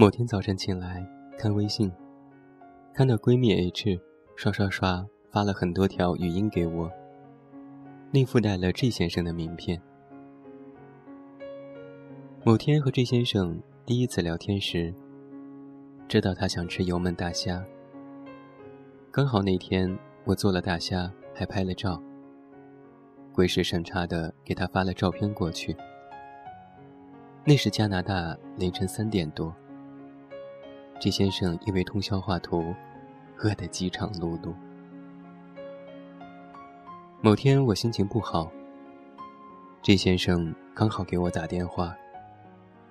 某天早晨起来看微信，看到闺蜜 H 刷刷刷发了很多条语音给我，另附带了 G 先生的名片。某天和 G 先生第一次聊天时，知道他想吃油焖大虾。刚好那天我做了大虾，还拍了照。鬼使神差的给他发了照片过去。那时加拿大凌晨三点多，G 先生因为通宵画图，饿得饥肠辘辘。某天我心情不好，G 先生刚好给我打电话，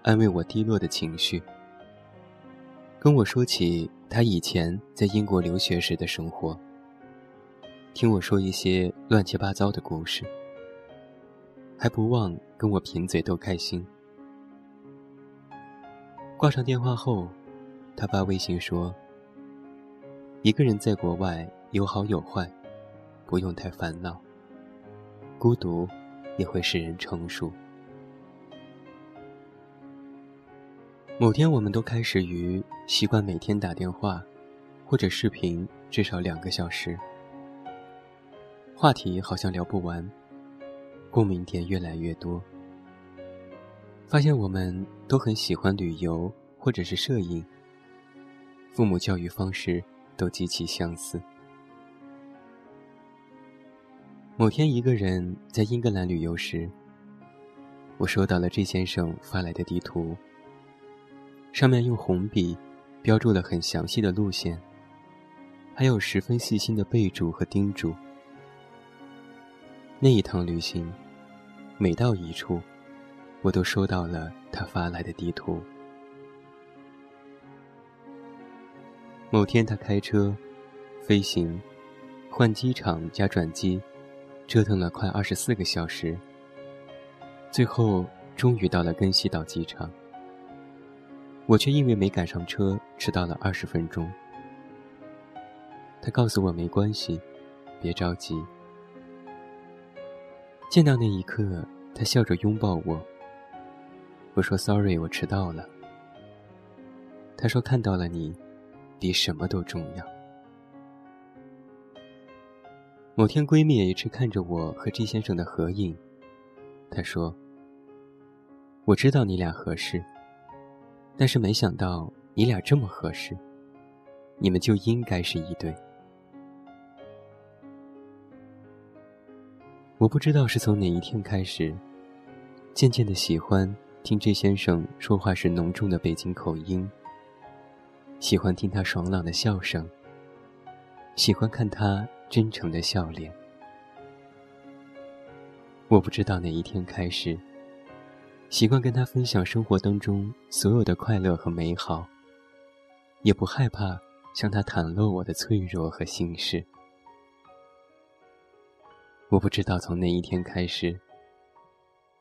安慰我低落的情绪，跟我说起他以前在英国留学时的生活，听我说一些乱七八糟的故事，还不忘跟我贫嘴逗开心。挂上电话后，他发微信说：“一个人在国外有好有坏，不用太烦恼。孤独也会使人成熟。”某天，我们都开始于习惯每天打电话或者视频至少两个小时，话题好像聊不完，共鸣点越来越多。发现我们都很喜欢旅游或者是摄影，父母教育方式都极其相似。某天一个人在英格兰旅游时，我收到了 J 先生发来的地图，上面用红笔标注了很详细的路线，还有十分细心的备注和叮嘱。那一趟旅行，每到一处。我都收到了他发来的地图。某天，他开车、飞行、换机场加转机，折腾了快二十四个小时，最后终于到了根西岛机场。我却因为没赶上车，迟到了二十分钟。他告诉我没关系，别着急。见到那一刻，他笑着拥抱我。我说：“Sorry，我迟到了。”他说：“看到了你，比什么都重要。”某天，闺蜜 H 看着我和 G 先生的合影，她说：“我知道你俩合适，但是没想到你俩这么合适，你们就应该是一对。”我不知道是从哪一天开始，渐渐的喜欢。听 J 先生说话时浓重的北京口音，喜欢听他爽朗的笑声，喜欢看他真诚的笑脸。我不知道哪一天开始，习惯跟他分享生活当中所有的快乐和美好，也不害怕向他袒露我的脆弱和心事。我不知道从哪一天开始。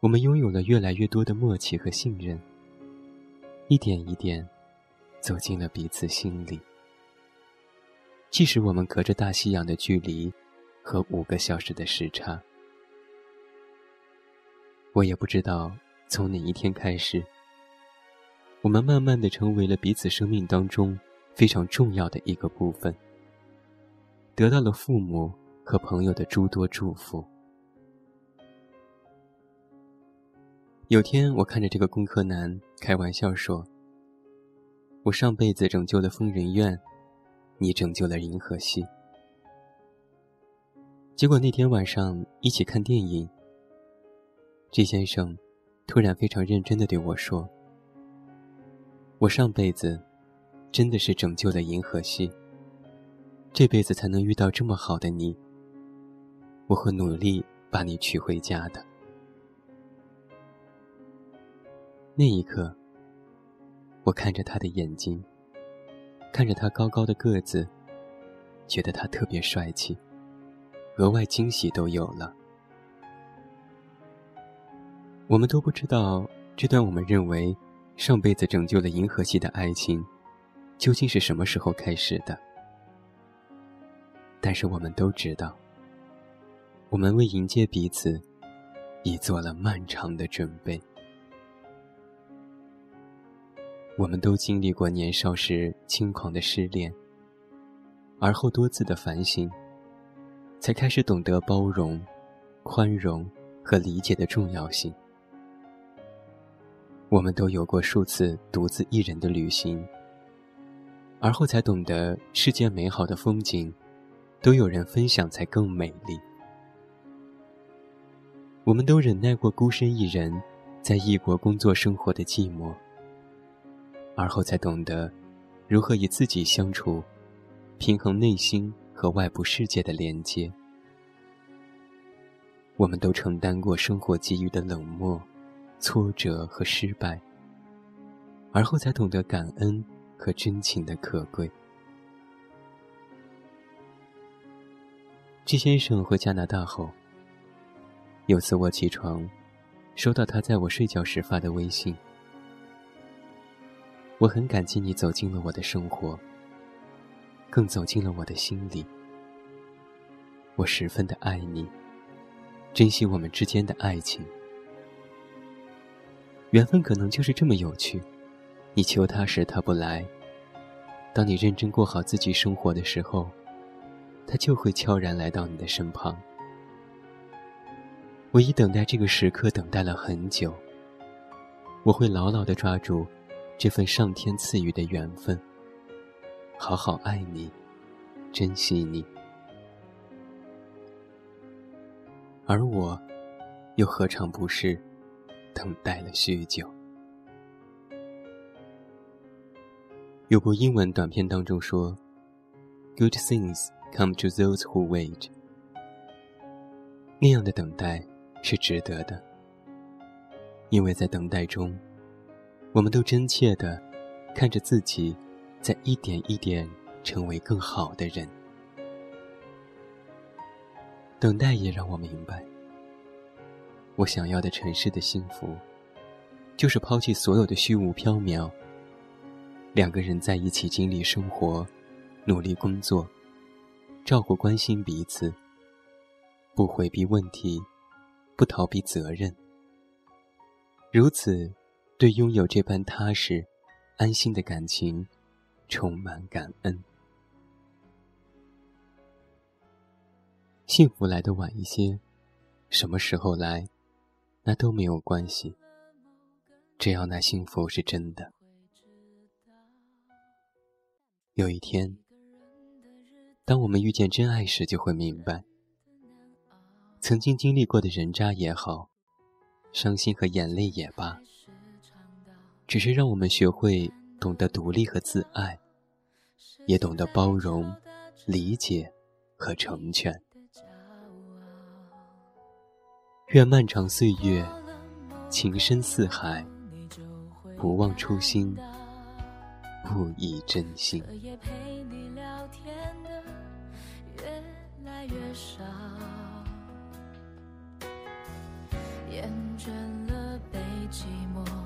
我们拥有了越来越多的默契和信任，一点一点走进了彼此心里。即使我们隔着大西洋的距离和五个小时的时差，我也不知道从哪一天开始，我们慢慢的成为了彼此生命当中非常重要的一个部分，得到了父母和朋友的诸多祝福。有天，我看着这个工科男开玩笑说：“我上辈子拯救了疯人院，你拯救了银河系。”结果那天晚上一起看电影，G 先生突然非常认真的对我说：“我上辈子真的是拯救了银河系，这辈子才能遇到这么好的你。我会努力把你娶回家的。”那一刻，我看着他的眼睛，看着他高高的个子，觉得他特别帅气，额外惊喜都有了。我们都不知道这段我们认为上辈子拯救了银河系的爱情，究竟是什么时候开始的。但是我们都知道，我们为迎接彼此，已做了漫长的准备。我们都经历过年少时轻狂的失恋，而后多次的反省，才开始懂得包容、宽容和理解的重要性。我们都有过数次独自一人的旅行，而后才懂得世间美好的风景，都有人分享才更美丽。我们都忍耐过孤身一人，在异国工作生活的寂寞。而后才懂得，如何与自己相处，平衡内心和外部世界的连接。我们都承担过生活给予的冷漠、挫折和失败，而后才懂得感恩和真情的可贵。季先生回加拿大后，有次我起床，收到他在我睡觉时发的微信。我很感激你走进了我的生活，更走进了我的心里。我十分的爱你，珍惜我们之间的爱情。缘分可能就是这么有趣，你求他时他不来，当你认真过好自己生活的时候，他就会悄然来到你的身旁。我已等待这个时刻等待了很久，我会牢牢的抓住。这份上天赐予的缘分，好好爱你，珍惜你。而我，又何尝不是等待了许久？有部英文短片当中说：“Good things come to those who wait。”那样的等待是值得的，因为在等待中。我们都真切的看着自己，在一点一点成为更好的人。等待也让我明白，我想要的城市的幸福，就是抛弃所有的虚无缥缈。两个人在一起经历生活，努力工作，照顾关心彼此，不回避问题，不逃避责任。如此。对拥有这般踏实、安心的感情，充满感恩。幸福来的晚一些，什么时候来，那都没有关系。只要那幸福是真的。有一天，当我们遇见真爱时，就会明白，曾经经历过的人渣也好，伤心和眼泪也罢。只是让我们学会懂得独立和自爱，也懂得包容、理解和成全。愿漫长岁月，情深似海，不忘初心，不以真心。厌倦了被寂寞。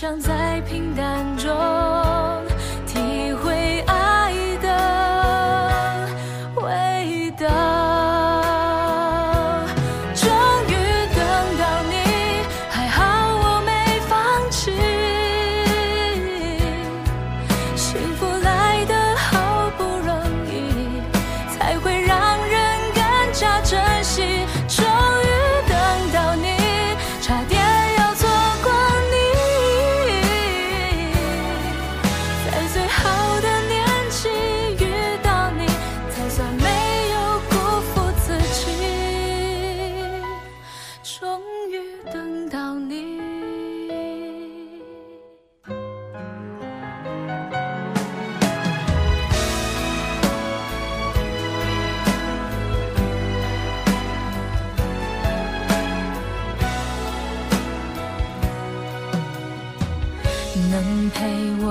想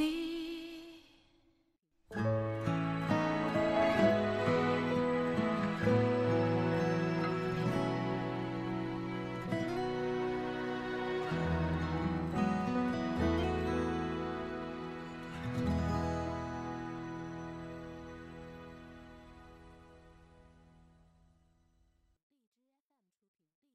need.